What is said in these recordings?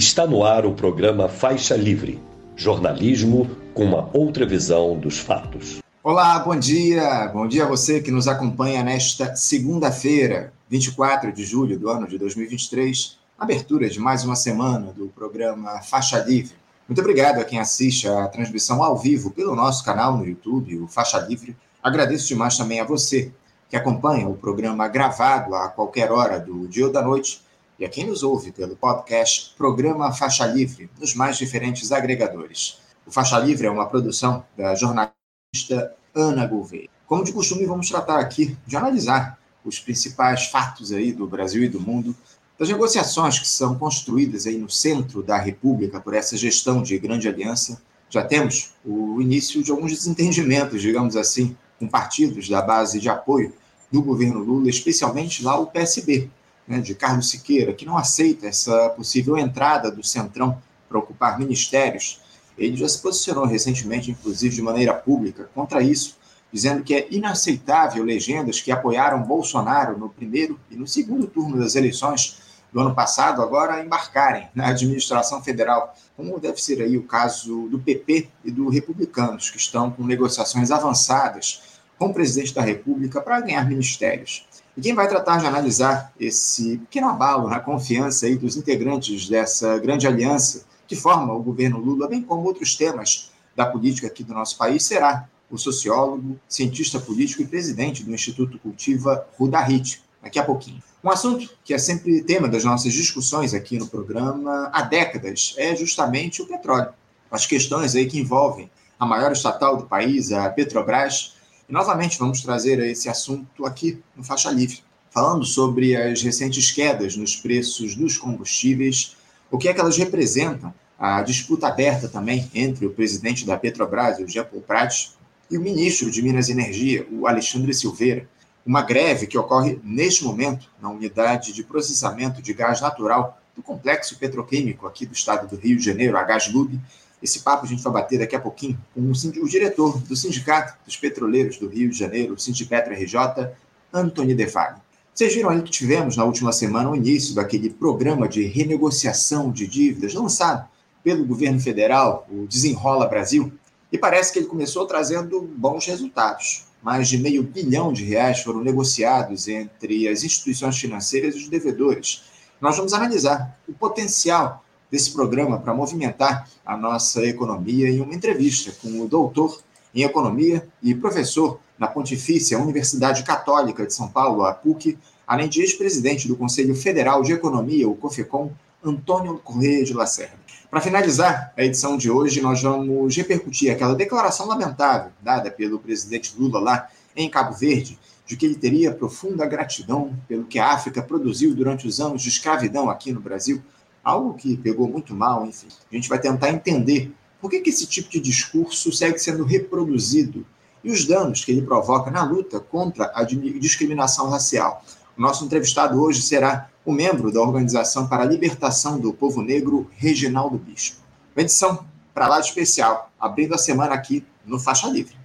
Está no ar o programa Faixa Livre, jornalismo com uma outra visão dos fatos. Olá, bom dia. Bom dia a você que nos acompanha nesta segunda-feira, 24 de julho do ano de 2023, abertura de mais uma semana do programa Faixa Livre. Muito obrigado a quem assiste a transmissão ao vivo pelo nosso canal no YouTube, o Faixa Livre. Agradeço demais também a você que acompanha o programa gravado a qualquer hora do dia ou da noite e a quem nos ouve pelo podcast Programa Faixa Livre, nos mais diferentes agregadores. O Faixa Livre é uma produção da jornalista Ana Gouveia. Como de costume, vamos tratar aqui de analisar os principais fatos aí do Brasil e do mundo, das negociações que são construídas aí no centro da República por essa gestão de grande aliança. Já temos o início de alguns desentendimentos, digamos assim, com partidos da base de apoio do governo Lula, especialmente lá o PSB, né, de Carlos Siqueira, que não aceita essa possível entrada do Centrão para ocupar ministérios. Ele já se posicionou recentemente, inclusive de maneira pública, contra isso, dizendo que é inaceitável legendas que apoiaram Bolsonaro no primeiro e no segundo turno das eleições do ano passado agora embarcarem na administração federal, como deve ser aí o caso do PP e do Republicanos, que estão com negociações avançadas com o presidente da República para ganhar ministérios. E quem vai tratar de analisar esse pequeno abalo na confiança aí dos integrantes dessa grande aliança que forma o governo Lula, bem como outros temas da política aqui do nosso país, será o sociólogo, cientista político e presidente do Instituto Cultiva, Ruda Hit, daqui a pouquinho. Um assunto que é sempre tema das nossas discussões aqui no programa há décadas é justamente o petróleo. As questões aí que envolvem a maior estatal do país, a Petrobras, e novamente vamos trazer esse assunto aqui no Faixa Livre, falando sobre as recentes quedas nos preços dos combustíveis, o que é que elas representam, a disputa aberta também entre o presidente da Petrobras, o Jean Paul Prats, e o ministro de Minas e Energia, o Alexandre Silveira. Uma greve que ocorre neste momento na unidade de processamento de gás natural do complexo petroquímico aqui do estado do Rio de Janeiro, a Gaslub, esse papo a gente vai bater daqui a pouquinho com o, o diretor do Sindicato dos Petroleiros do Rio de Janeiro, o Sindipetro RJ, Antônio Devalle. Vocês viram aí que tivemos na última semana o início daquele programa de renegociação de dívidas lançado pelo governo federal, o Desenrola Brasil, e parece que ele começou trazendo bons resultados. Mais de meio bilhão de reais foram negociados entre as instituições financeiras e os devedores. Nós vamos analisar o potencial desse programa para movimentar a nossa economia em uma entrevista com o doutor em economia e professor na Pontifícia Universidade Católica de São Paulo, a PUC, além de ex-presidente do Conselho Federal de Economia, o COFECOM, Antônio Correia de Lacerda. Para finalizar a edição de hoje, nós vamos repercutir aquela declaração lamentável dada pelo presidente Lula lá em Cabo Verde, de que ele teria profunda gratidão pelo que a África produziu durante os anos de escravidão aqui no Brasil, algo que pegou muito mal, enfim. A gente vai tentar entender por que, que esse tipo de discurso segue sendo reproduzido e os danos que ele provoca na luta contra a discriminação racial. O nosso entrevistado hoje será o membro da Organização para a Libertação do Povo Negro, Reginaldo Bispo. Uma edição para lá de especial, abrindo a semana aqui no Faixa Livre.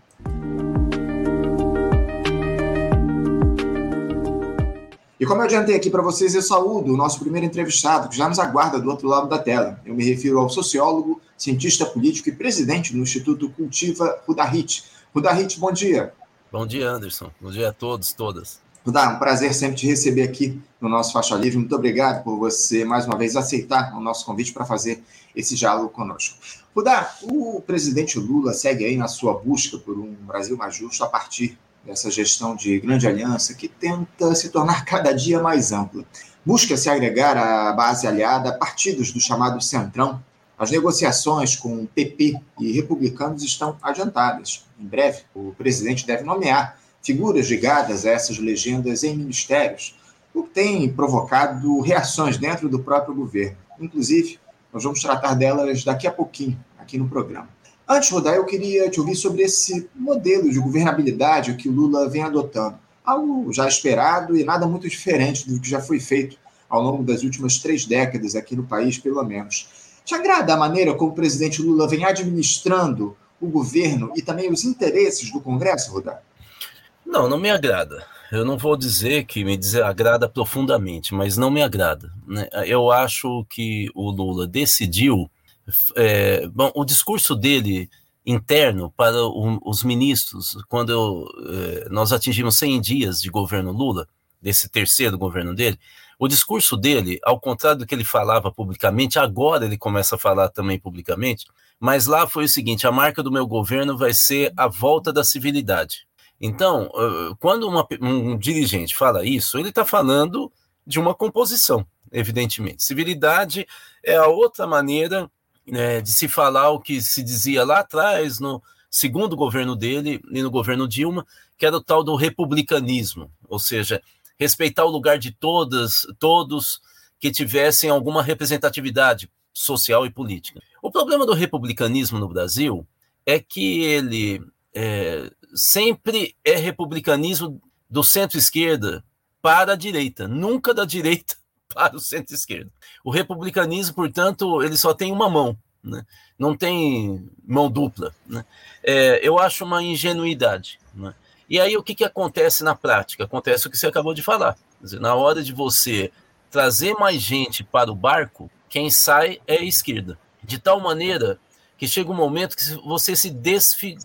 E como eu adiantei aqui para vocês, eu saúdo o nosso primeiro entrevistado, que já nos aguarda do outro lado da tela. Eu me refiro ao sociólogo, cientista político e presidente do Instituto Cultiva, Rudahit. Rudahit, bom dia. Bom dia, Anderson. Bom dia a todos, todas. Rudá, um prazer sempre te receber aqui no nosso Faixa Livre. Muito obrigado por você, mais uma vez, aceitar o nosso convite para fazer esse diálogo conosco. Rudá, o presidente Lula segue aí na sua busca por um Brasil mais justo a partir dessa gestão de grande aliança que tenta se tornar cada dia mais ampla. Busca se agregar à base aliada partidos do chamado Centrão. As negociações com PP e republicanos estão adiantadas. Em breve, o presidente deve nomear figuras ligadas a essas legendas em ministérios, o que tem provocado reações dentro do próprio governo. Inclusive, nós vamos tratar delas daqui a pouquinho, aqui no programa. Antes, Rodar, eu queria te ouvir sobre esse modelo de governabilidade que o Lula vem adotando. Algo já esperado e nada muito diferente do que já foi feito ao longo das últimas três décadas aqui no país, pelo menos. Te agrada a maneira como o presidente Lula vem administrando o governo e também os interesses do Congresso, Rodar? Não, não me agrada. eu não vou dizer que me desagrada profundamente, mas não me agrada. Né? Eu acho que o Lula decidiu. É, bom, o discurso dele interno para o, os ministros, quando eu, é, nós atingimos 100 dias de governo Lula, desse terceiro governo dele, o discurso dele, ao contrário do que ele falava publicamente, agora ele começa a falar também publicamente, mas lá foi o seguinte: a marca do meu governo vai ser a volta da civilidade. Então, quando uma, um dirigente fala isso, ele está falando de uma composição, evidentemente. Civilidade é a outra maneira né, de se falar o que se dizia lá atrás, no segundo governo dele e no governo Dilma, que era o tal do republicanismo, ou seja, respeitar o lugar de todas, todos que tivessem alguma representatividade social e política. O problema do republicanismo no Brasil é que ele é, sempre é republicanismo do centro-esquerda para a direita, nunca da direita para o centro-esquerda. O republicanismo, portanto, ele só tem uma mão, né? não tem mão dupla. Né? É, eu acho uma ingenuidade. Né? E aí o que, que acontece na prática? Acontece o que você acabou de falar. Dizer, na hora de você trazer mais gente para o barco, quem sai é a esquerda. De tal maneira que chega um momento que você se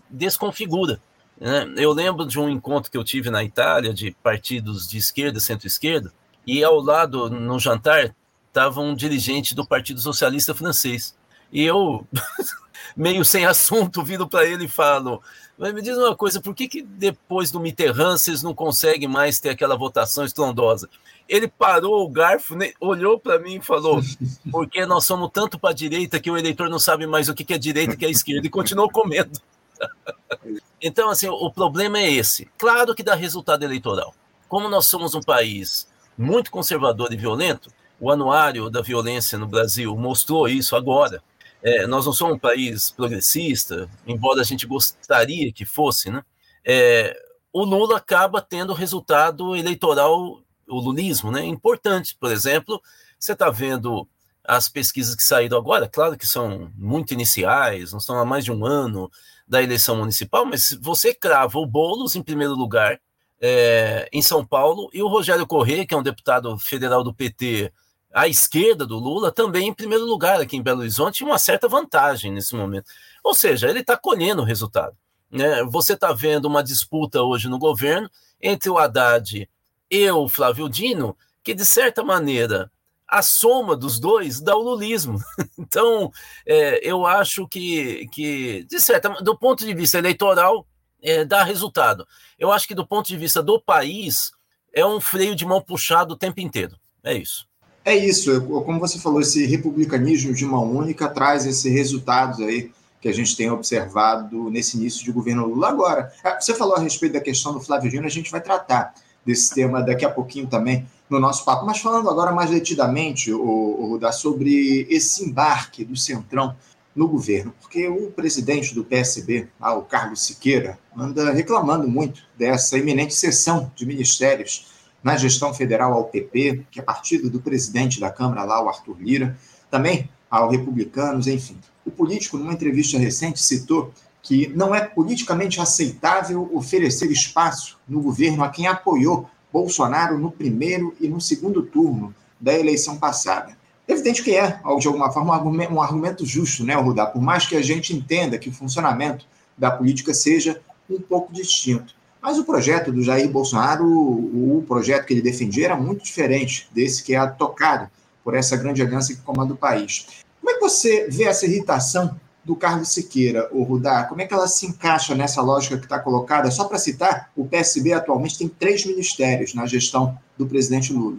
desconfigura. Né? Eu lembro de um encontro que eu tive na Itália de partidos de esquerda, centro-esquerda, e ao lado, no jantar, estava um dirigente do Partido Socialista Francês. E eu, meio sem assunto, viro para ele e falo: Mas me diz uma coisa, por que, que depois do Mitterrand vocês não conseguem mais ter aquela votação estrondosa? Ele parou o garfo, olhou para mim e falou: Porque nós somos tanto para a direita que o eleitor não sabe mais o que é direita e o que é esquerda, e continuou comendo. então, assim, o problema é esse. Claro que dá resultado eleitoral. Como nós somos um país muito conservador e violento, o anuário da violência no Brasil mostrou isso agora. É, nós não somos um país progressista, embora a gente gostaria que fosse, né? É, o Lula acaba tendo resultado eleitoral, o lulismo, né? Importante. Por exemplo, você está vendo as pesquisas que saíram agora, claro que são muito iniciais, não estão há mais de um ano da eleição municipal, mas você crava o Boulos em primeiro lugar é, em São Paulo e o Rogério Corrêa, que é um deputado federal do PT à esquerda do Lula, também em primeiro lugar aqui em Belo Horizonte, uma certa vantagem nesse momento. Ou seja, ele está colhendo o resultado. Né? Você está vendo uma disputa hoje no governo entre o Haddad e o Flávio Dino, que de certa maneira a soma dos dois dá o lulismo. Então, é, eu acho que, que, de certa do ponto de vista eleitoral, é, dá resultado. Eu acho que do ponto de vista do país, é um freio de mão puxado o tempo inteiro. É isso. É isso, como você falou, esse republicanismo de mão única traz esses resultados aí que a gente tem observado nesse início de governo Lula. Agora, ah, você falou a respeito da questão do Flávio Dino, a gente vai tratar desse tema daqui a pouquinho também no nosso papo. Mas falando agora mais detidamente, o, o sobre esse embarque do Centrão no governo, porque o presidente do PSB, ah, o Carlos Siqueira, anda reclamando muito dessa iminente cessão de ministérios na gestão federal ao PP, que é partido do presidente da Câmara lá, o Arthur Lira, também ao Republicanos, enfim. O político, numa entrevista recente, citou que não é politicamente aceitável oferecer espaço no governo a quem apoiou Bolsonaro no primeiro e no segundo turno da eleição passada. Evidente que é, de alguma forma, um argumento justo, né, Rudá? Por mais que a gente entenda que o funcionamento da política seja um pouco distinto. Mas o projeto do Jair Bolsonaro, o projeto que ele defendia, era muito diferente desse que é tocado por essa grande aliança que comanda o país. Como é que você vê essa irritação do Carlos Siqueira, o Rudá, como é que ela se encaixa nessa lógica que está colocada? Só para citar, o PSB atualmente tem três ministérios na gestão do presidente Lula.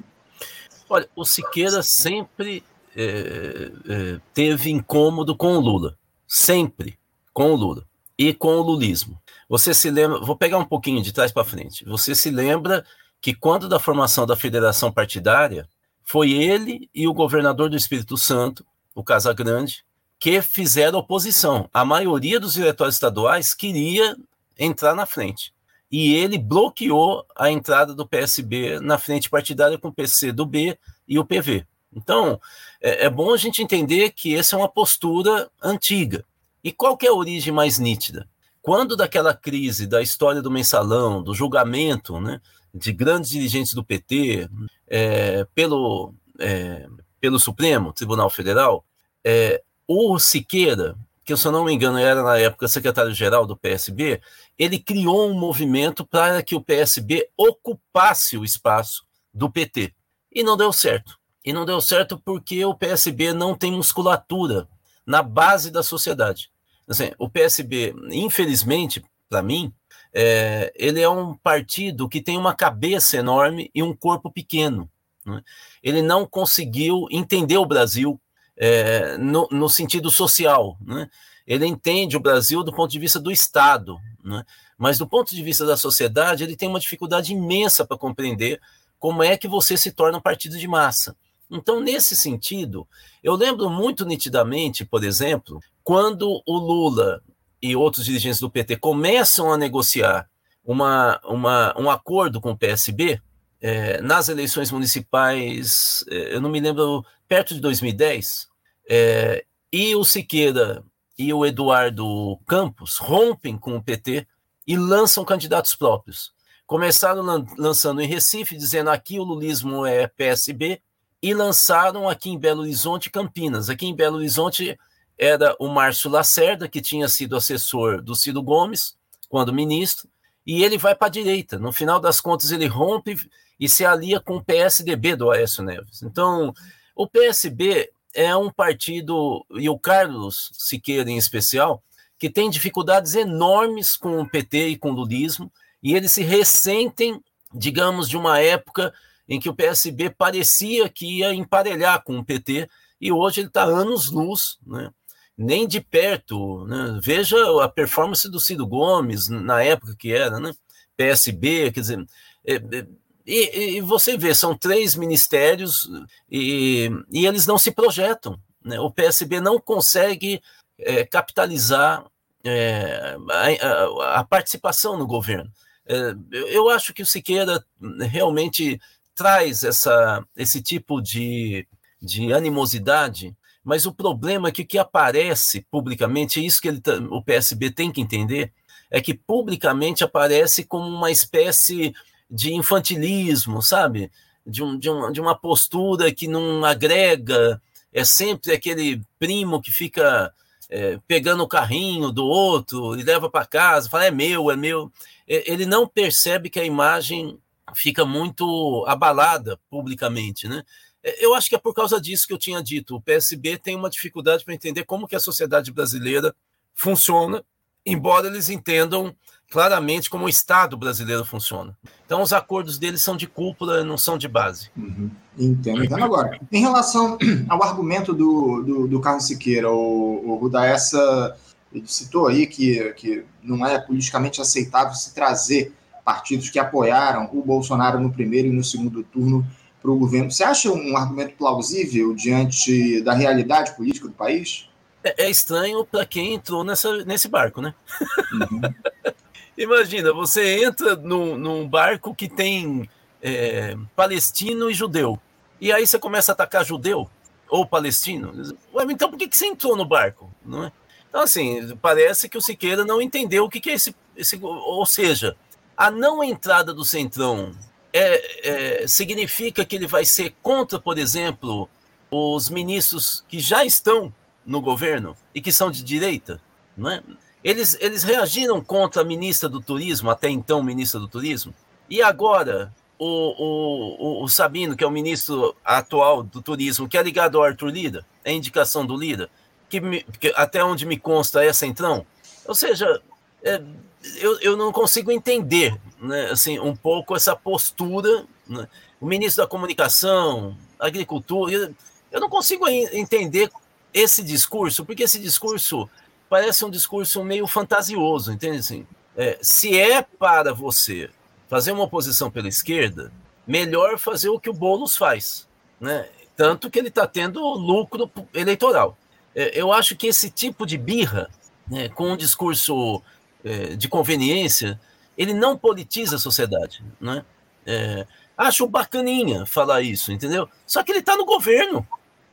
Olha, o Siqueira sempre é, é, teve incômodo com o Lula. Sempre com o Lula. E com o lulismo. Você se lembra, vou pegar um pouquinho de trás para frente. Você se lembra que quando da formação da federação partidária, foi ele e o governador do Espírito Santo, o Casagrande, que fizeram oposição. A maioria dos diretórios estaduais queria entrar na frente. E ele bloqueou a entrada do PSB na frente partidária com o PC do B e o PV. Então, é, é bom a gente entender que essa é uma postura antiga. E qual é a origem mais nítida? Quando daquela crise da história do mensalão, do julgamento, né, de grandes dirigentes do PT é, pelo, é, pelo Supremo Tribunal Federal, é, o Siqueira, que se eu não me engano era na época secretário-geral do PSB, ele criou um movimento para que o PSB ocupasse o espaço do PT. E não deu certo. E não deu certo porque o PSB não tem musculatura na base da sociedade. Assim, o PSB, infelizmente, para mim, é, ele é um partido que tem uma cabeça enorme e um corpo pequeno. Né? Ele não conseguiu entender o Brasil é, no, no, sentido social. Né? Ele entende o Brasil do ponto de vista do Estado, né? mas do ponto de vista da sociedade, ele tem uma dificuldade imensa para compreender como é que você se torna um partido de massa. Então, nesse sentido, eu lembro muito nitidamente, por exemplo, quando o Lula e outros dirigentes do PT começam a negociar uma, uma, um acordo com o PSB, é, nas eleições municipais, é, eu não me lembro, perto de 2010, é, e o Siqueira e o Eduardo Campos rompem com o PT e lançam candidatos próprios. Começaram lan lançando em Recife, dizendo aqui o lulismo é PSB, e lançaram aqui em Belo Horizonte Campinas. Aqui em Belo Horizonte era o Márcio Lacerda, que tinha sido assessor do Ciro Gomes, quando ministro, e ele vai para a direita. No final das contas, ele rompe e se alia com o PSDB do Aécio Neves. Então, o PSB é um partido, e o Carlos Siqueira em especial, que tem dificuldades enormes com o PT e com o lulismo, e eles se ressentem, digamos, de uma época em que o PSB parecia que ia emparelhar com o PT, e hoje ele está anos-luz, né? nem de perto. Né? Veja a performance do Ciro Gomes na época que era, né? PSB, quer dizer. É, é, e, e, você vê, são três ministérios e, e eles não se projetam. Né? O PSB não consegue é, capitalizar é, a, a, participação no governo. É, eu acho que o Siqueira realmente traz essa, esse tipo de, de animosidade mas o problema é que o que aparece publicamente, é isso que ele, o PSB tem que entender, é que publicamente aparece como uma espécie de infantilismo, sabe? De, um, de, um, de uma postura que não agrega, é sempre aquele primo que fica é, pegando o carrinho do outro e leva para casa, fala é meu, é meu. Ele não percebe que a imagem fica muito abalada publicamente, né? É, eu acho que é por causa disso que eu tinha dito. O PSB tem uma dificuldade para entender como que a sociedade brasileira funciona, embora eles entendam claramente como o Estado brasileiro funciona. Então, os acordos deles são de cúpula, não são de base. Uhum. Entendo. Então, agora, em relação ao argumento do, do, do Carlos Siqueira, o, o Ruda, essa ele citou aí que, que não é politicamente aceitável se trazer partidos que apoiaram o Bolsonaro no primeiro e no segundo turno para o governo. Você acha um argumento plausível diante da realidade política do país? É, é estranho para quem entrou nessa, nesse barco, né? Uhum. Imagina, você entra num, num barco que tem é, palestino e judeu, e aí você começa a atacar judeu ou palestino. Ué, então por que, que você entrou no barco? Não é? Então, assim, parece que o Siqueira não entendeu o que, que é esse, esse. Ou seja, a não entrada do Centrão é, é, significa que ele vai ser contra, por exemplo, os ministros que já estão no governo e que são de direita, não é? Eles, eles reagiram contra a ministra do Turismo, até então ministra do Turismo, e agora o, o, o, Sabino, que é o ministro atual do Turismo, que é ligado ao Arthur Lira, é indicação do Lira, que, me, que até onde me consta é centrão. Ou seja, é, eu, eu não consigo entender né, assim, um pouco essa postura. Né? O ministro da Comunicação, Agricultura, eu, eu não consigo entender esse discurso, porque esse discurso parece um discurso meio fantasioso, entende? Assim, é, se é para você fazer uma oposição pela esquerda, melhor fazer o que o Boulos faz, né? Tanto que ele está tendo lucro eleitoral. É, eu acho que esse tipo de birra, né, com um discurso é, de conveniência, ele não politiza a sociedade, né? É, acho bacaninha falar isso, entendeu? Só que ele está no governo,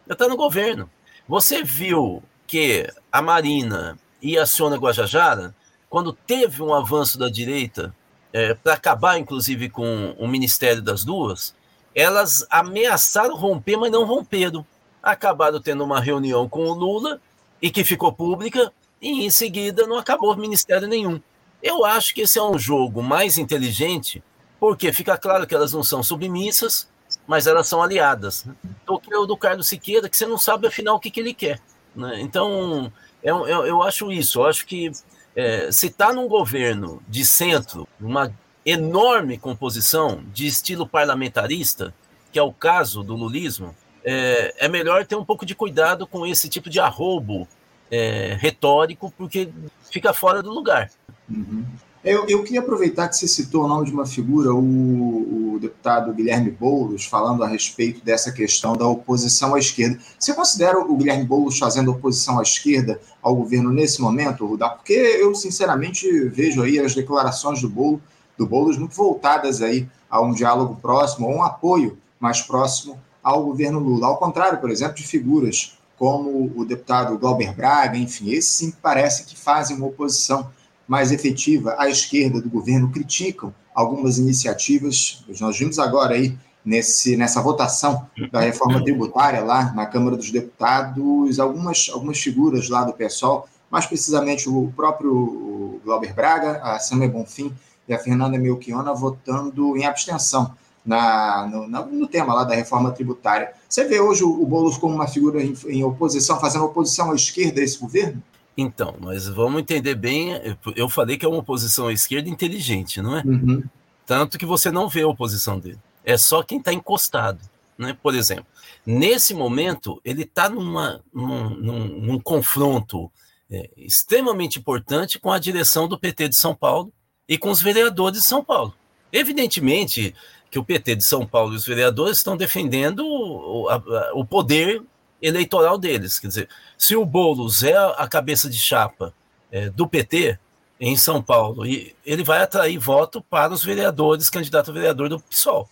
ele está no governo. Você viu que a Marina e a Sônia Guajajara, quando teve um avanço da direita é, para acabar, inclusive, com o Ministério das Duas, elas ameaçaram romper, mas não romperam. Acabaram tendo uma reunião com o Lula e que ficou pública, e em seguida não acabou ministério nenhum. Eu acho que esse é um jogo mais inteligente, porque fica claro que elas não são submissas, mas elas são aliadas. Do que o do Carlos Siqueira, que você não sabe afinal o que, que ele quer. Né? Então, eu, eu, eu, acho isso. Eu acho que é, se está num governo de centro, uma enorme composição de estilo parlamentarista, que é o caso do lulismo, é, é melhor ter um pouco de cuidado com esse tipo de arrobo é, retórico, porque fica fora do lugar. Uhum. Eu, eu, queria aproveitar que você citou o nome de uma figura, o, o, deputado Guilherme Boulos, falando a respeito dessa questão da oposição à esquerda. Você considera o Guilherme Boulos fazendo oposição à esquerda ao governo nesse momento, Rudá? Porque eu, sinceramente, vejo aí as declarações do, Boulos, do Boulos muito voltadas aí a um diálogo próximo, a um apoio mais próximo ao governo Lula. Ao contrário, por exemplo, de figuras como o deputado Glauber Braga, enfim, esses sim parece que fazem uma oposição mais efetiva à esquerda do governo, criticam algumas iniciativas. Nós vimos agora aí nesse, nessa votação da reforma tributária lá na Câmara dos Deputados, algumas, algumas figuras lá do PSOL, mais precisamente o próprio Glauber Braga, a Samia Bonfim e a Fernanda Melchiona votando em abstenção na, no, no, tema lá da reforma tributária. Você vê hoje o, o Boulos como uma figura em, em, oposição, fazendo oposição à esquerda a esse governo? Então, mas vamos entender bem. Eu falei que é uma oposição à esquerda inteligente, não é? Uhum. Tanto que você não vê a oposição dele. É só quem está encostado. Né? Por exemplo, nesse momento, ele está num, num, num, confronto é, extremamente importante com a direção do PT de São Paulo e com os vereadores de São Paulo. Evidentemente, que o PT de São Paulo e os vereadores estão defendendo o, a, o poder eleitoral deles. Quer dizer, se o Boulos é a cabeça de chapa é, do PT em São Paulo, e ele vai atrair voto para os vereadores, candidato a vereador do PSOL.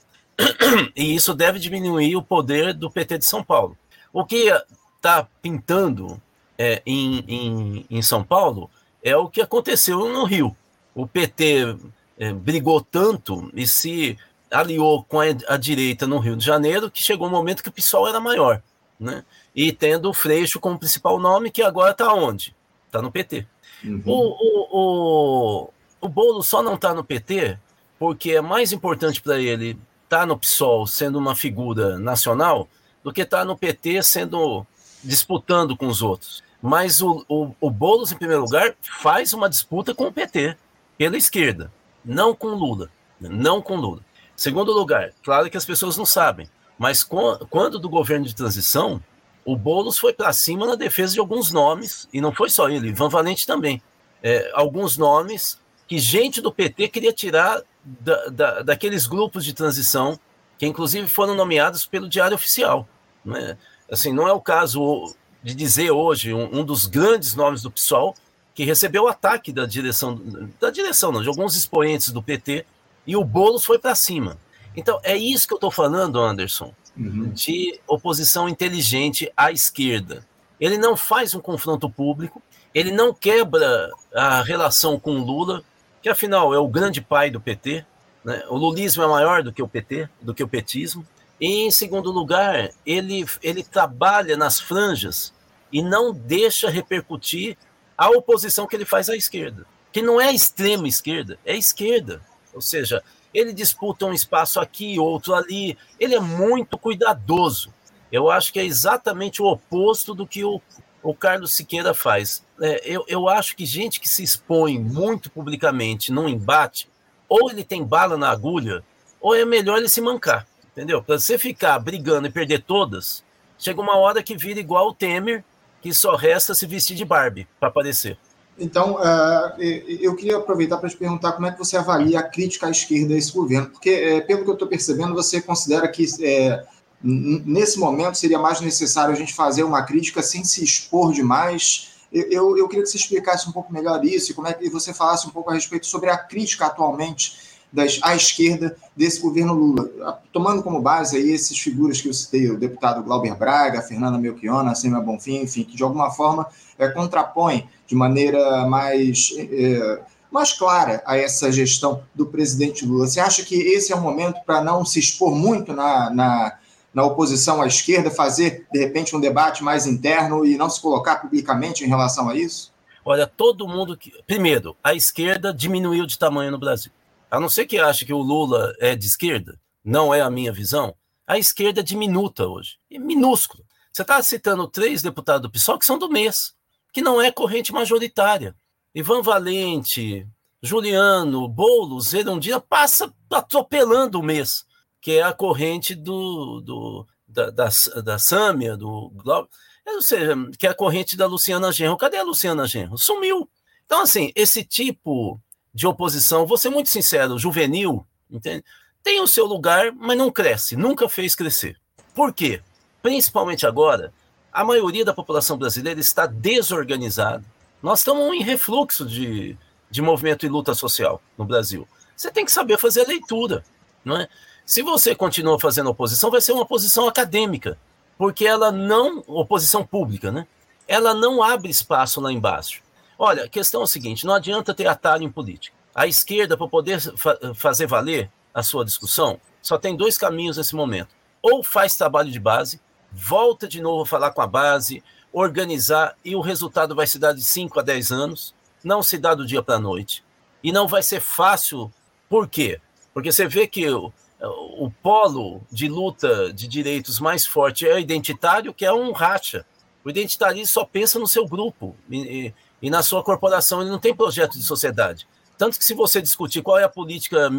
E isso deve diminuir o poder do PT de São Paulo. O que está pintando é, em, em, em São Paulo é o que aconteceu no Rio. O PT é, brigou tanto e se aliou com a, a, direita no Rio de Janeiro, que chegou um momento que o PSOL era maior, né? E tendo o Freixo como principal nome, que agora está onde? Está no PT. Uhum. O, o, o, o Bolo só não está no PT porque é mais importante para ele estar tá no PSOL sendo uma figura nacional do que estar tá no PT sendo disputando com os outros. Mas o, o, o Boulos, em primeiro lugar, faz uma disputa com o PT, pela esquerda, não com Lula. Não com Lula. Segundo lugar, claro que as pessoas não sabem, mas quando do governo de transição, o Boulos foi para cima na defesa de alguns nomes, e não foi só ele, Ivan Valente também. É, alguns nomes que gente do PT queria tirar da, da, daqueles grupos de transição, que inclusive foram nomeados pelo Diário Oficial. Né? Assim, não é o caso de dizer hoje um, um dos grandes nomes do PSOL que recebeu o ataque da direção, da direção, não, de alguns expoentes do PT, e o Boulos foi para cima. Então, é isso que eu estou falando, Anderson, uhum. de oposição inteligente à esquerda. Ele não faz um confronto público, ele não quebra a relação com Lula, que afinal é o grande pai do PT. Né? O lulismo é maior do que o PT, do que o petismo. E, em segundo lugar, ele, ele trabalha nas franjas e não deixa repercutir a oposição que ele faz à esquerda, que não é extrema esquerda, é esquerda. Ou seja, ele disputa um espaço aqui, outro ali. Ele é muito cuidadoso. Eu acho que é exatamente o oposto do que o, o Carlos Siqueira faz. É, eu, eu acho que gente que se expõe muito publicamente num embate, ou ele tem bala na agulha, ou é melhor ele se mancar. Entendeu? Para você ficar brigando e perder todas, chega uma hora que vira igual o Temer, que só resta se vestir de Barbie para aparecer. Então, uh, eu queria aproveitar para te perguntar como é que você avalia a crítica à esquerda a esse governo, porque, é, pelo que eu estou percebendo, você considera que é, nesse momento seria mais necessário a gente fazer uma crítica sem se expor demais. Eu, eu, queria que você explicasse um pouco melhor isso e como é que você falasse um pouco a respeito sobre a crítica atualmente das, à esquerda desse governo Lula, tomando como base aí essas figuras que eu citei, o deputado Glauber Braga, Fernanda Melchiona, Sema Bonfim, enfim, que de alguma forma é, contrapõem de maneira mais é, mais clara a essa gestão do presidente Lula. Você acha que esse é o momento para não se expor muito na, na, na, oposição à esquerda, fazer, de repente, um debate mais interno e não se colocar publicamente em relação a isso? Olha, todo mundo que. Primeiro, a esquerda diminuiu de tamanho no Brasil. A não ser que ache que o Lula é de esquerda, não é a minha visão, a esquerda é diminuta hoje. É minúscula. Você está citando três deputados do PSOL que são do mês, que não é corrente majoritária. Ivan Valente, Juliano, Boulos, Erundina, passa atropelando o mês, que é a corrente do, do da, da, da Sâmia, do Glauber, ou seja, que é a corrente da Luciana Genro. Cadê a Luciana Genro? Sumiu. Então, assim, esse tipo de oposição, vou ser muito sincero, juvenil, entende? tem o seu lugar, mas não cresce, nunca fez crescer. Por quê? Principalmente agora, a maioria da população brasileira está desorganizada, nós estamos em refluxo de, de movimento e luta social no Brasil. Você tem que saber fazer a leitura, não é? Se você continua fazendo oposição, vai ser uma oposição acadêmica, porque ela não, oposição pública, né? Ela não abre espaço lá embaixo. Olha, a questão é a seguinte: não adianta ter atalho em política. A esquerda, para poder fa fazer valer a sua discussão, só tem dois caminhos nesse momento. Ou faz trabalho de base, volta de novo a falar com a base, organizar e o resultado vai se dar de 5 a 10 anos, não se dá do dia para a noite. E não vai ser fácil, por quê? Porque você vê que o, o polo de luta de direitos mais forte é o identitário, que é um racha. O identitarista só pensa no seu grupo e, e, e na sua corporação, ele não tem projeto de sociedade. Tanto que se você discutir qual é a política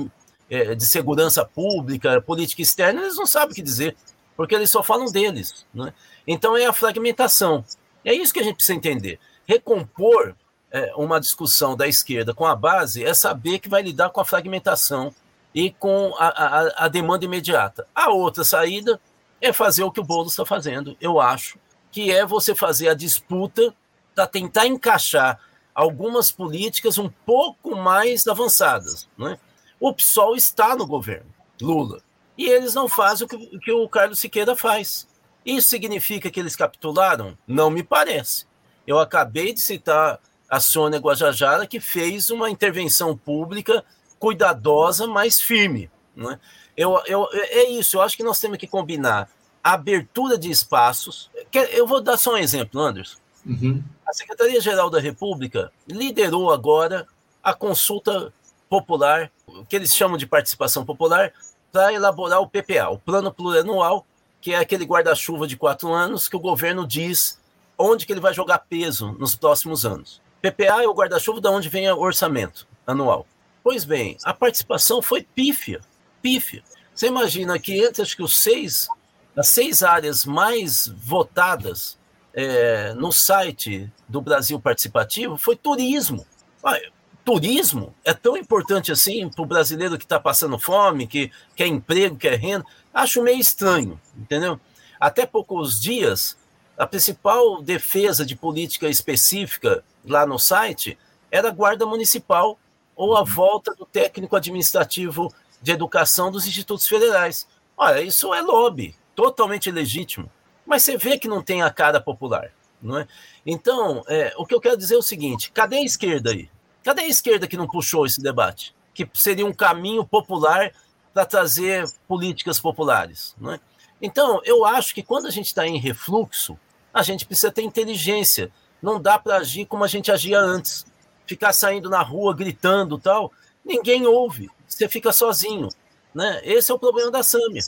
é, de segurança pública, política externa, eles não sabem o que dizer, porque eles só falam deles. Né? Então é a fragmentação. É isso que a gente precisa entender. Recompor é, uma discussão da esquerda com a base é saber que vai lidar com a fragmentação e com a, a, a demanda imediata. A outra saída é fazer o que o Boulos está fazendo, eu acho, que é você fazer a disputa para tentar encaixar algumas políticas um pouco mais avançadas. Né? O PSOL está no governo, Lula, e eles não fazem o que, o, que o Carlos Siqueira faz. Isso significa que eles capitularam? Não me parece. Eu acabei de citar a Sônia Guajajara, que fez uma intervenção pública cuidadosa, mas firme. Né? Eu, eu, é isso, eu acho que nós temos que combinar abertura de espaços. Eu vou dar só um exemplo, Anderson. Uhum. A Secretaria-Geral da República liderou agora a consulta popular, que eles chamam de participação popular, para elaborar o PPA, o Plano Plurianual que é aquele guarda-chuva de quatro anos que o governo diz onde que ele vai jogar peso nos próximos anos. PPA é o guarda-chuva de onde vem o orçamento anual. Pois bem, a participação foi pífia, pífia. Você imagina que entre acho que os seis, as seis áreas mais votadas é, no site do Brasil Participativo foi turismo. Ah, turismo é tão importante assim para o brasileiro que está passando fome, que quer emprego, quer renda. Acho meio estranho, entendeu? Até poucos dias, a principal defesa de política específica lá no site era a guarda municipal ou a volta do técnico administrativo de educação dos institutos federais. Olha, isso é lobby, totalmente legítimo. Mas você vê que não tem a cara popular, não é? Então, é, o que eu quero dizer é o seguinte: cadê a esquerda aí? Cadê a esquerda que não puxou esse debate? Que seria um caminho popular para trazer políticas populares. Não é? Então, eu acho que quando a gente está em refluxo, a gente precisa ter inteligência. Não dá para agir como a gente agia antes. Ficar saindo na rua gritando tal, ninguém ouve. Você fica sozinho. Né? Esse é o problema da Sâmia.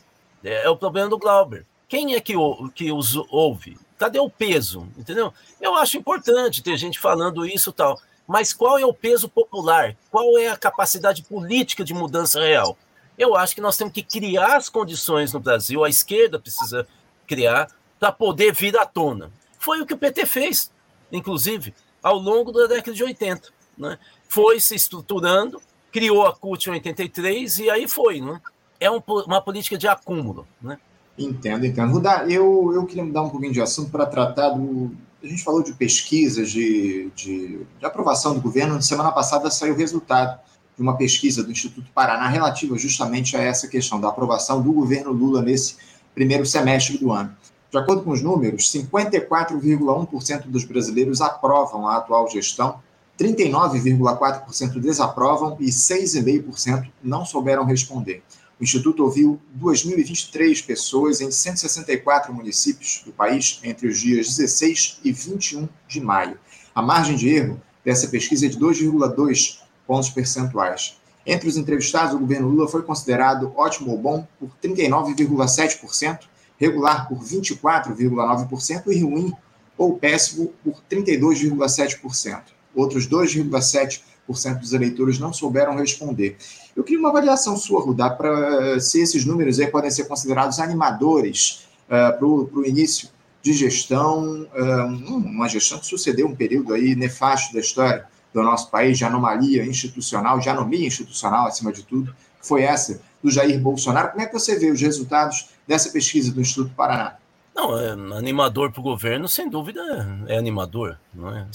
É, é o problema do Glauber. Quem é que, que os ouve? Cadê o peso? Entendeu? Eu acho importante ter gente falando isso tal. Mas qual é o peso popular? Qual é a capacidade política de mudança real? eu acho que nós temos que criar as condições no Brasil, a esquerda precisa criar, para poder vir à tona. Foi o que o PT fez, inclusive, ao longo da década de 80. Né? Foi se estruturando, criou a CUT em 83 e aí foi. Né? É um, uma política de acúmulo. Né? Entendo, entendo. Eu, eu queria mudar um pouquinho de assunto para tratar do. A gente falou de pesquisas, de, de, de aprovação do governo. Semana passada saiu o resultado de uma pesquisa do Instituto Paraná relativa justamente a essa questão da aprovação do governo Lula nesse primeiro semestre do ano. De acordo com os números, 54,1% dos brasileiros aprovam a atual gestão, 39,4% desaprovam e 6,5% não souberam responder. O Instituto ouviu 2.023 pessoas em 164 municípios do país entre os dias 16 e 21 de maio. A margem de erro dessa pesquisa é de 2,2 pontos percentuais. Entre os entrevistados, o governo Lula foi considerado ótimo ou bom por 39,7%, regular por 24,9% e ruim ou péssimo por 32,7%. Outros 2,7% dos eleitores não souberam responder. Eu queria uma avaliação sua, Rudá, para se esses números aí podem ser considerados animadores uh, para o início de gestão, uh, uma gestão que sucedeu um período aí nefasto da história do nosso país, de anomalia institucional, de anomia institucional, acima de tudo, foi essa do Jair Bolsonaro. Como é que você vê os resultados dessa pesquisa do Instituto Paraná? Não, é animador para o governo, sem dúvida, é animador, não é?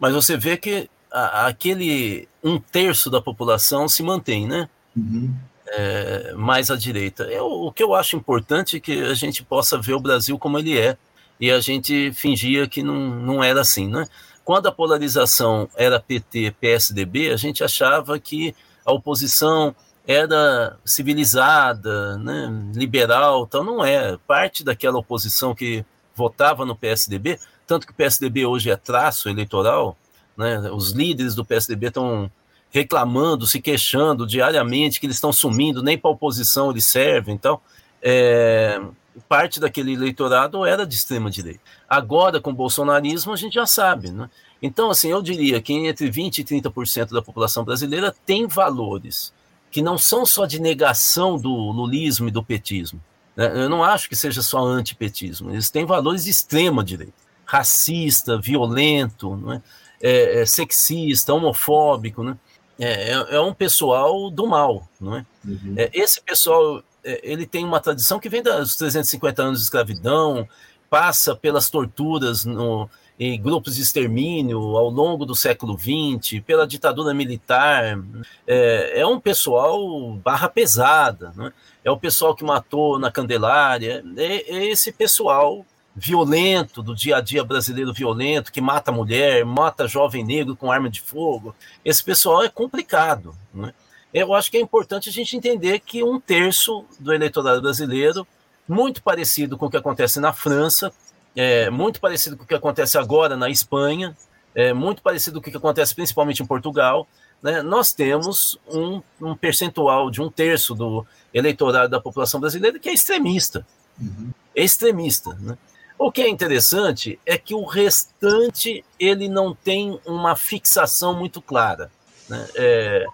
Mas você vê que a, aquele um terço da população se mantém, né? Uhum. É, mais à direita. Eu, o que eu acho importante é que a gente possa ver o Brasil como ele é, e a gente fingia que não, não era assim, né? Quando a polarização era PT, PSDB, a gente achava que a oposição era civilizada, né, liberal, então não é. Parte daquela oposição que votava no PSDB, tanto que o PSDB hoje é traço eleitoral, né? Os líderes do PSDB estão reclamando, se queixando diariamente que eles estão sumindo, nem para a oposição eles servem. Então, é, parte daquele eleitorado era de extrema direita. Agora, com o bolsonarismo, a gente já sabe. Né? Então, assim, eu diria que entre 20% e 30% da população brasileira tem valores que não são só de negação do lulismo e do petismo. Né? Eu não acho que seja só antipetismo. Eles têm valores de extrema direita. Racista, violento, não é? É, é sexista, homofóbico, né? É, é, é, um pessoal do mal, não é? Uhum. é esse pessoal, é, ele tem uma tradição que vem dos 350 anos de escravidão, passa pelas torturas no, em grupos de extermínio ao longo do século XX, pela ditadura militar. É, é um pessoal barra pesada, é? é o pessoal que matou na Candelária, é, é esse pessoal violento, do dia a dia brasileiro violento, que mata mulher, mata jovem negro com arma de fogo. Esse pessoal é complicado. Né? Eu acho que é importante a gente entender que um terço do eleitorado brasileiro, muito parecido com o que acontece na França, é, muito parecido com o que acontece agora na Espanha, é, muito parecido com o que acontece principalmente em Portugal, né? nós temos um, um percentual de um terço do eleitorado da população brasileira que é extremista. Uhum. É extremista. Né? O que é interessante é que o restante ele não tem uma fixação muito clara. Né? É,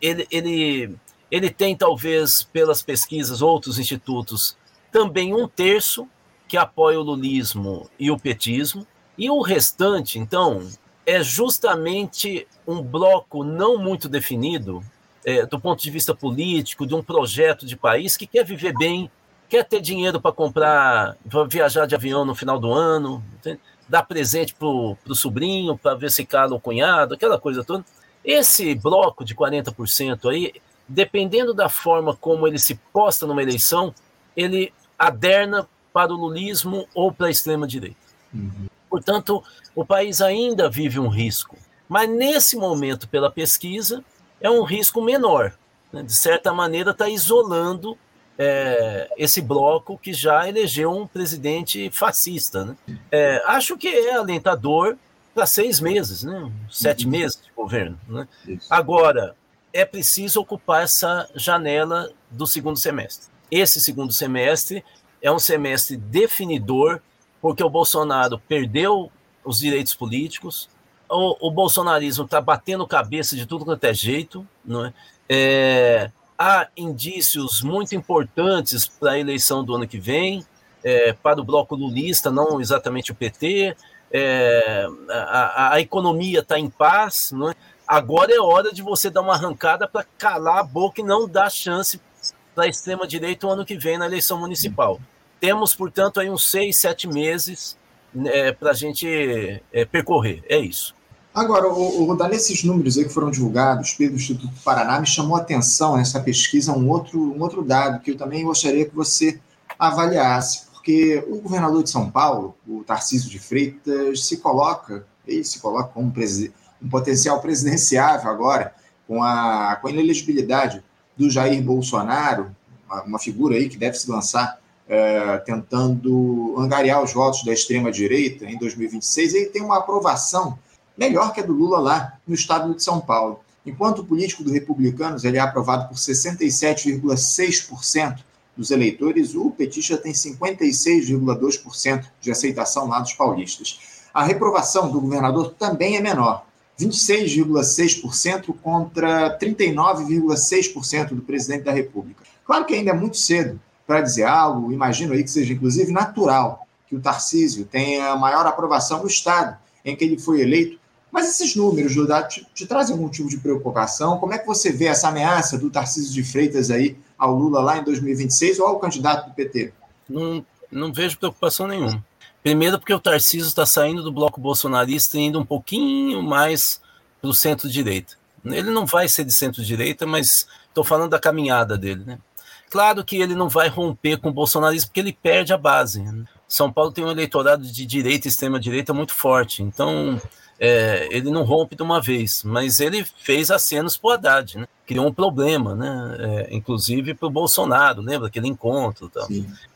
ele, ele, ele tem, talvez, pelas pesquisas, outros institutos, também um terço que apoia o lulismo e o petismo, e o restante, então, é justamente um bloco não muito definido é, do ponto de vista político, de um projeto de país que quer viver bem quer ter dinheiro para comprar, para viajar de avião no final do ano, entende? dar presente para o sobrinho, para ver se cala o cunhado, aquela coisa toda. Esse bloco de 40% aí, dependendo da forma como ele se posta numa eleição, ele aderna para o lulismo ou para a extrema-direita. Uhum. Portanto, o país ainda vive um risco. Mas nesse momento, pela pesquisa, é um risco menor. Né? De certa maneira, está isolando é, esse bloco que já elegeu um presidente fascista. Né? É, acho que é alentador para seis meses, né? sete uhum. meses de governo. Né? Agora, é preciso ocupar essa janela do segundo semestre. Esse segundo semestre é um semestre definidor, porque o Bolsonaro perdeu os direitos políticos, o, o bolsonarismo está batendo cabeça de tudo quanto é jeito, não é? é há indícios muito importantes para a eleição do ano que vem, é, para o bloco lulista, não exatamente o PT. É, a, a, economia está em paz. Não é? Agora é hora de você dar uma arrancada para calar a boca e não dar chance para a extrema-direita o ano que vem na eleição municipal. Temos, portanto, aí uns seis, sete meses é, para a gente percorrer. É isso. Agora, o, o, nesses números aí que foram divulgados pelo Instituto Paraná, me chamou a atenção nessa pesquisa um outro, um outro dado que eu também gostaria que você avaliasse, porque o governador de São Paulo, o Tarcísio de Freitas, se coloca, ele se coloca como, um potencial presidenciável agora, com a, com a inelegibilidade do Jair Bolsonaro, uma, uma figura aí que deve se lançar é, tentando angariar os votos da extrema-direita em 2026, ele tem uma aprovação melhor que a do Lula lá no estado de São Paulo. Enquanto o político do Republicanos ele é aprovado por 67,6% dos eleitores, o petista tem 56,2% de aceitação lá dos paulistas. A reprovação do governador também é menor, 26,6% contra 39,6% do presidente da República. Claro que ainda é muito cedo para dizer algo, imagino aí que seja inclusive natural que o Tarcísio tenha maior aprovação no Estado em que ele foi eleito. Mas esses números, Judá, te, te trazem algum tipo de preocupação? Como é que você vê essa ameaça do Tarcísio de Freitas aí ao Lula lá em 2026 ou ao candidato do PT? Não, não vejo preocupação nenhuma. Primeiro porque o Tarcísio está saindo do bloco bolsonarista e indo um pouquinho mais para o centro-direita. Ele não vai ser de centro-direita, mas estou falando da caminhada dele, né? Claro que ele não vai romper com o bolsonarismo porque ele perde a base. Né? São Paulo tem um eleitorado de direita e extrema-direita muito forte, então é, ele não rompe de uma vez, mas ele fez acenos para o Haddad, né? criou um problema, né? É, inclusive para o Bolsonaro, lembra aquele encontro tal,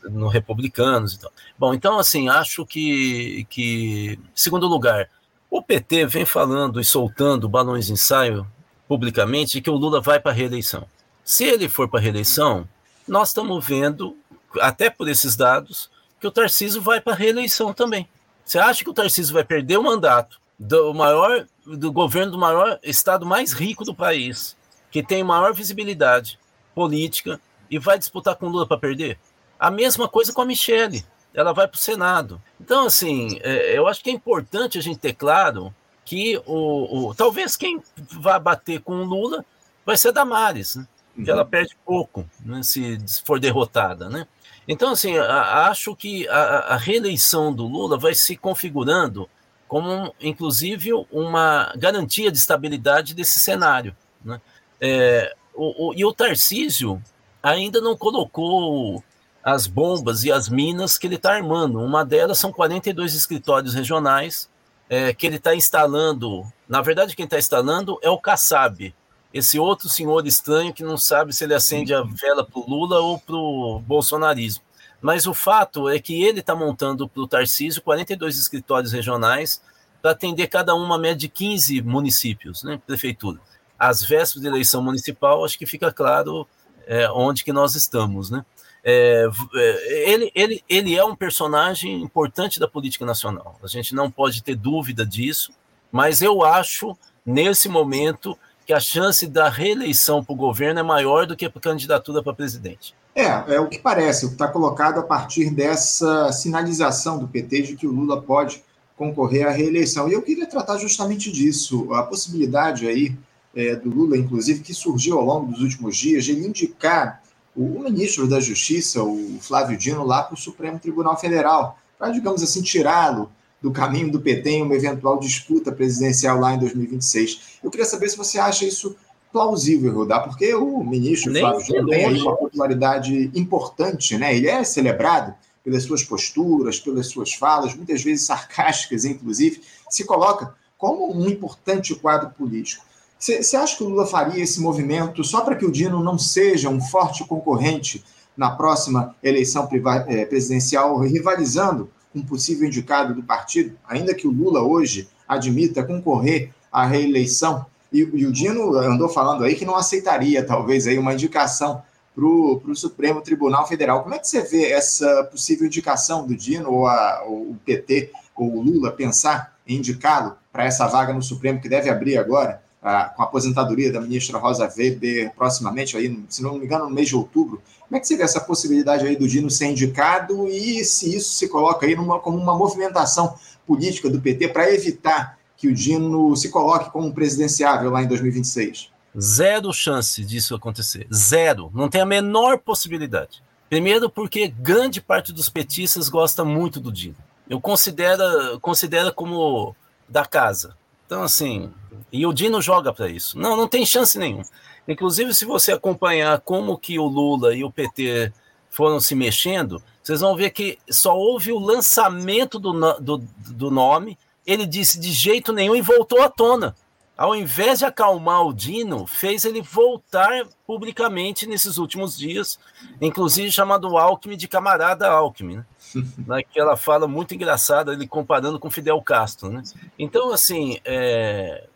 no Republicanos e tal. Bom, então assim, acho que, que, segundo lugar, o PT vem falando e soltando balões de ensaio publicamente de que o Lula vai para a reeleição. Se ele for para a reeleição, nós estamos vendo, até por esses dados, que o Tarcísio vai para a reeleição também. Você acha que o Tarcísio vai perder o mandato do maior do governo do maior estado mais rico do país, que tem maior visibilidade política e vai disputar com Lula para perder? A mesma coisa com a Michelle. Ela vai para o Senado. Então, assim, é, eu acho que é importante a gente ter claro que o, o talvez quem vai bater com o Lula vai ser a Damares, né? que ela uhum. perde pouco né, se for derrotada, né? Então, assim, a, acho que a, a, reeleição do Lula vai se configurando como, inclusive, uma garantia de estabilidade desse cenário. Né? É, o, o, e o Tarcísio ainda não colocou as bombas e as minas que ele está armando. Uma delas são 42 escritórios regionais é, que ele está instalando. Na verdade, quem está instalando é o Kassab, esse outro senhor estranho que não sabe se ele acende a vela para o Lula ou para o bolsonarismo. Mas o fato é que ele está montando para o Tarcísio 42 escritórios regionais para atender cada uma média de 15 municípios, né, prefeitura. Às vésperas de eleição municipal, acho que fica claro é, onde que nós estamos. Né? É, é, ele, ele, ele é um personagem importante da política nacional, a gente não pode ter dúvida disso, mas eu acho, nesse momento, que a chance da reeleição para o governo é maior do que a candidatura para presidente. É, é o que parece, o que está colocado a partir dessa sinalização do PT de que o Lula pode concorrer à reeleição. E eu queria tratar justamente disso, a possibilidade aí é, do Lula, inclusive, que surgiu ao longo dos últimos dias, de ele indicar o, o ministro da Justiça, o Flávio Dino, lá para o Supremo Tribunal Federal, para, digamos assim, tirá-lo do caminho do PT em uma eventual disputa presidencial lá em 2026. Eu queria saber se você acha isso plausível, Rodar, porque o ministro Nem Flávio Dino tem aí uma popularidade importante, né? Ele é celebrado pelas suas posturas, pelas suas falas, muitas vezes sarcásticas, inclusive, se coloca como um importante quadro político. Você acha que o Lula faria esse movimento só para que o Dino não seja um forte concorrente na próxima eleição eh, presidencial, rivalizando um possível indicado do partido, ainda que o Lula hoje admita concorrer à reeleição, e, e o Dino andou falando aí que não aceitaria, talvez, aí uma indicação para o Supremo Tribunal Federal. Como é que você vê essa possível indicação do Dino ou, a, ou o PT ou o Lula pensar em indicá-lo para essa vaga no Supremo que deve abrir agora? Com a aposentadoria da ministra Rosa Weber proximamente, aí, se não me engano, no mês de outubro. Como é que vê essa possibilidade aí do Dino ser indicado e se isso se coloca aí numa, como uma movimentação política do PT para evitar que o Dino se coloque como presidenciável lá em 2026? Zero chance disso acontecer. Zero. Não tem a menor possibilidade. Primeiro, porque grande parte dos petistas gosta muito do Dino. Eu considero, considero como da casa. Então, assim, e o Dino joga para isso. Não, não tem chance nenhuma. Inclusive, se você acompanhar como que o Lula e o PT foram se mexendo, vocês vão ver que só houve o lançamento do, do, do nome, ele disse de jeito nenhum e voltou à tona. Ao invés de acalmar o Dino, fez ele voltar publicamente nesses últimos dias, inclusive chamando o Alckmin de camarada Alckmin, né? naquela fala muito engraçada, ele comparando com Fidel Castro. Né? Então, assim, é,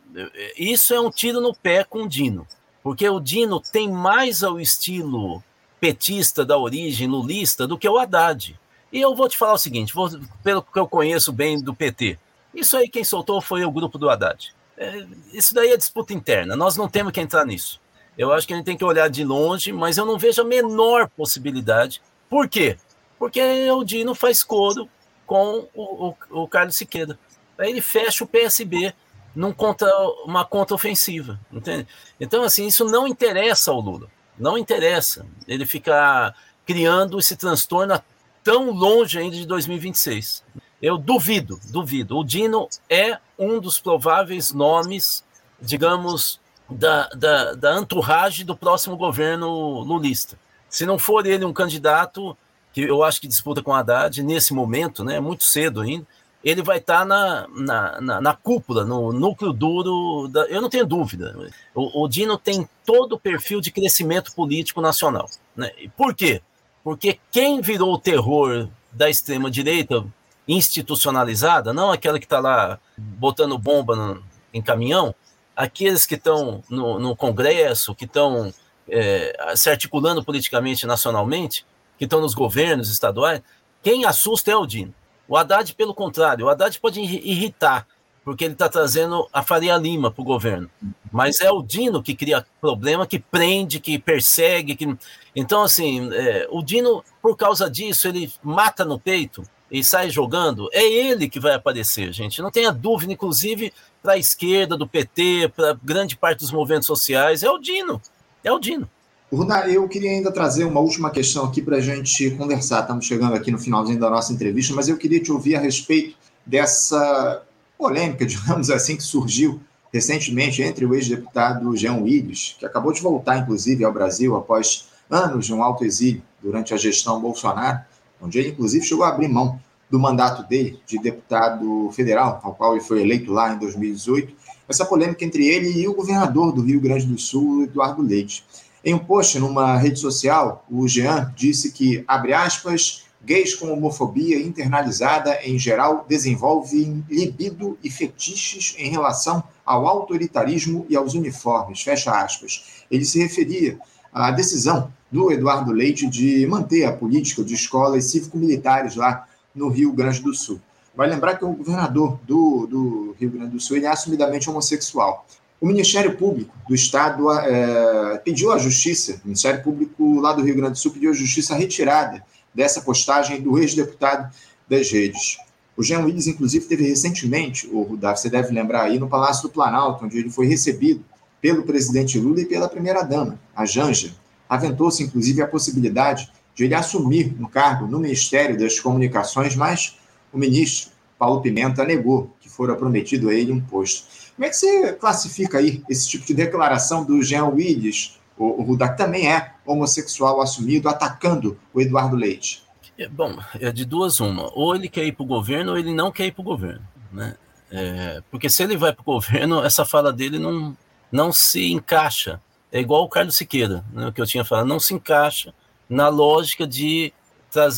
isso é um tiro no pé com o Dino, porque o Dino tem mais ao estilo petista da origem, lulista, do que o Haddad. E eu vou te falar o seguinte, vou, pelo que eu conheço bem do PT, isso aí quem soltou foi o grupo do Haddad. É, isso daí é disputa interna, nós não temos que entrar nisso. Eu acho que a gente tem que olhar de longe, mas eu não vejo a menor possibilidade. Por quê? Porque o Dino faz coro com o, o, o Carlos Siqueira. Aí ele fecha o PSB num contra, uma contra-ofensiva, entende? Então, assim, isso não interessa ao Lula. Não interessa. Ele ficar criando esse transtorno tão longe ainda de 2026. Eu duvido, duvido. O Dino é um dos prováveis nomes, digamos, da, da, da entourage do próximo governo lulista. Se não for ele um candidato, que eu acho que disputa com Haddad, nesse momento, né, muito cedo ainda, ele vai estar tá na, na, na, na, cúpula, no núcleo duro. Da, eu não tenho dúvida. O, o, Dino tem todo o perfil de crescimento político nacional. Né? Por quê? Porque quem virou o terror da extrema-direita institucionalizada, não aquela que está lá botando bomba no, em caminhão, aqueles que estão no, no, Congresso, que estão é, se articulando politicamente nacionalmente, que estão nos governos estaduais, quem assusta é o Dino. O Haddad, pelo contrário, o Haddad pode irritar, porque ele está trazendo a Faria Lima para o governo. Mas é o Dino que cria problema, que prende, que persegue. Que... Então, assim, é, o Dino, por causa disso, ele mata no peito e sai jogando, é ele que vai aparecer, gente. Não tenha dúvida, inclusive para a esquerda do PT, para grande parte dos movimentos sociais, é o Dino. É o Dino. Runa, eu queria ainda trazer uma última questão aqui para a gente conversar. Estamos chegando aqui no finalzinho da nossa entrevista, mas eu queria te ouvir a respeito dessa polêmica, digamos assim, que surgiu recentemente entre o ex-deputado Jean Willis, que acabou de voltar, inclusive, ao Brasil após anos de um alto exílio durante a gestão Bolsonaro, onde ele, inclusive, chegou a abrir mão do mandato dele de deputado federal, ao qual ele foi eleito lá em 2018, essa polêmica entre ele e o governador do Rio Grande do Sul, Eduardo Leite. Em um post numa rede social, o Jean disse que, abre aspas, gays com homofobia internalizada em geral desenvolvem libido e fetiches em relação ao autoritarismo e aos uniformes, fecha aspas. Ele se referia à decisão do Eduardo Leite de manter a política de escolas cívico-militares lá no Rio Grande do Sul. Vai lembrar que o governador do, do Rio Grande do Sul ele é assumidamente homossexual. O Ministério Público do Estado é, pediu à Justiça, o Ministério Público lá do Rio Grande do Sul pediu à Justiça a retirada dessa postagem do ex-deputado das redes. O Jean Willis, inclusive, teve recentemente, o Rudaf, você deve lembrar aí, no Palácio do Planalto, onde ele foi recebido pelo presidente Lula e pela primeira-dama, a Janja, aventou-se inclusive a possibilidade de ele assumir um cargo no Ministério das Comunicações, mas o ministro Paulo Pimenta negou que fora prometido a ele um posto. Como é que você classifica aí esse tipo de declaração do Jean Willis, o, o Ruda, que também é homossexual assumido, atacando o Eduardo Leite? É, bom, é de duas uma. Ou ele quer ir para o governo ou ele não quer ir para o governo. Né? É, porque se ele vai para o governo, essa fala dele não, não se encaixa é igual o Carlos Siqueira, né, que eu tinha falado, não se encaixa na lógica de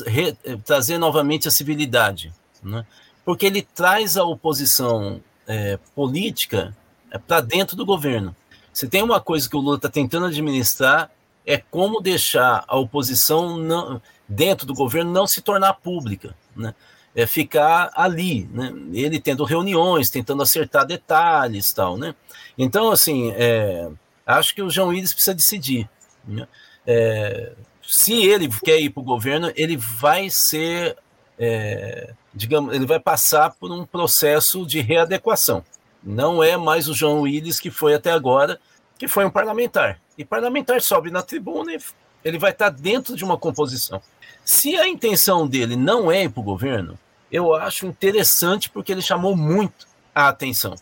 re, trazer novamente a civilidade, né? porque ele traz a oposição é, política é, para dentro do governo. Se tem uma coisa que o Lula está tentando administrar, é como deixar a oposição não, dentro do governo não se tornar pública, né? é ficar ali, né? ele tendo reuniões, tentando acertar detalhes tal, né? Então, assim, é, acho que o João Willis precisa decidir. Né? É, se ele quer ir para o governo, ele vai ser, é, digamos, ele vai passar por um processo de readequação. Não é mais o João Willis que foi até agora, que foi um parlamentar. E parlamentar sobe na tribuna e ele vai estar dentro de uma composição. Se a intenção dele não é ir para o governo, eu acho interessante porque ele chamou muito a atenção.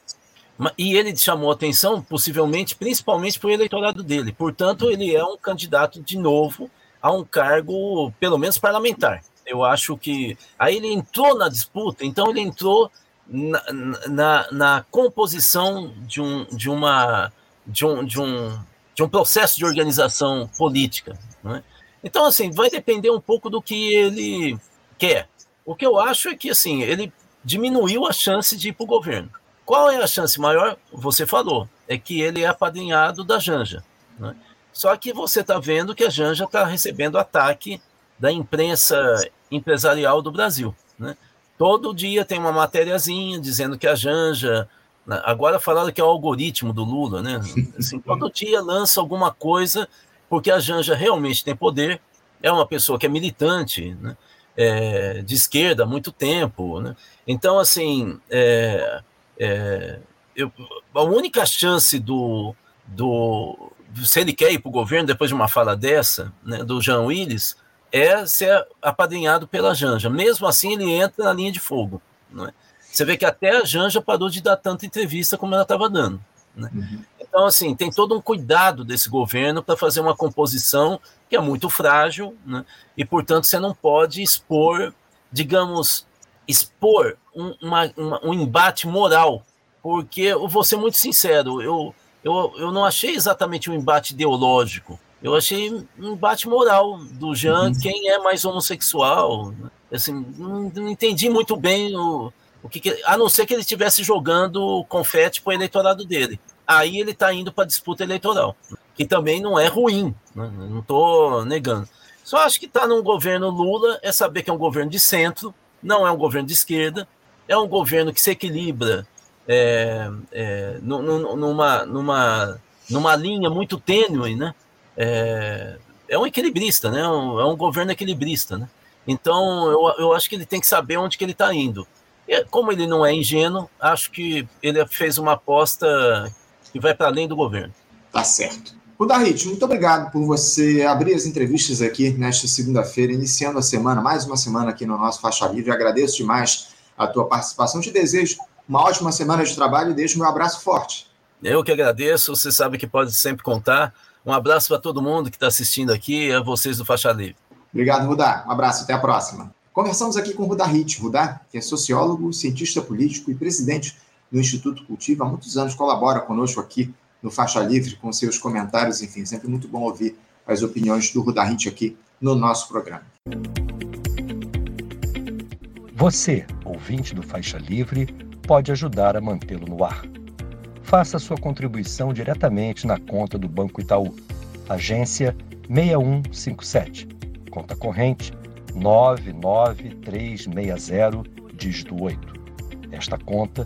E ele chamou atenção, possivelmente, principalmente para o eleitorado dele. Portanto, ele é um candidato de novo a um cargo, pelo menos parlamentar. Eu acho que. Aí ele entrou na disputa, então ele entrou na, na, na, composição de um, de, uma, de, um, de, um, de um processo de organização política. Né? Então, assim, vai depender um pouco do que ele quer. O que eu acho é que, assim, ele diminuiu a chance de ir para o governo. Qual é a chance maior? Você falou, é que ele é apadrinhado da Janja. Né? Só que você está vendo que a Janja está recebendo ataque da imprensa empresarial do Brasil. Né? Todo dia tem uma matériazinha dizendo que a Janja. Né? Agora falaram que é o algoritmo do Lula, né? Assim, todo dia lança alguma coisa, porque a Janja realmente tem poder, é uma pessoa que é militante, né? É, de esquerda há muito tempo. Né? Então, assim, é, é, eu, a única chance do, do. Se ele quer ir para o governo depois de uma fala dessa, né, do Jean Willis, é ser apadrinhado pela Janja. Mesmo assim, ele entra na linha de fogo. Né? Você vê que até a Janja parou de dar tanta entrevista como ela estava dando. Né? Uhum. Então, assim, tem todo um cuidado desse governo para fazer uma composição que é muito frágil, né? e, portanto, você não pode expor, digamos, expor um, uma, uma, um embate moral, porque eu vou ser muito sincero, eu, eu, eu não achei exatamente um embate ideológico, eu achei um embate moral do Jean, uhum. quem é mais homossexual. Assim, não, não, entendi muito bem o, o que, que, A não ser que ele estivesse jogando confete para o eleitorado dele. Aí ele está indo para a disputa eleitoral, que também não é ruim, né? não estou negando. Só acho que está num governo Lula é saber que é um governo de centro, não é um governo de esquerda, é um governo que se equilibra é, é, numa, numa, numa linha muito tênue, né? é, é um equilibrista, né? Um, é um governo equilibrista, né? Então eu, eu acho que ele tem que saber onde que ele está indo. E, como ele não é ingênuo, acho que ele fez uma aposta que vai para além do governo. Tá certo. Darit, muito obrigado por você abrir as entrevistas aqui nesta segunda-feira, iniciando a semana, mais uma semana aqui no nosso Faixa Livre. Agradeço demais a tua participação. Te desejo uma ótima semana de trabalho e deixo meu abraço forte. Eu que agradeço, você sabe que pode sempre contar. Um abraço para todo mundo que está assistindo aqui, a vocês do Faixa Livre. Obrigado, Rudá. Um abraço, até a próxima. Conversamos aqui com Rudá Hit. Rudá, que é sociólogo, cientista político e presidente do Instituto Cultivo, há muitos anos colabora conosco aqui no Faixa Livre, com seus comentários, enfim, sempre muito bom ouvir as opiniões do Rudá Hit aqui no nosso programa. Você, ouvinte do Faixa Livre, pode ajudar a mantê-lo no ar faça sua contribuição diretamente na conta do Banco Itaú, agência 6157, conta corrente 99360, dígito 8. Esta conta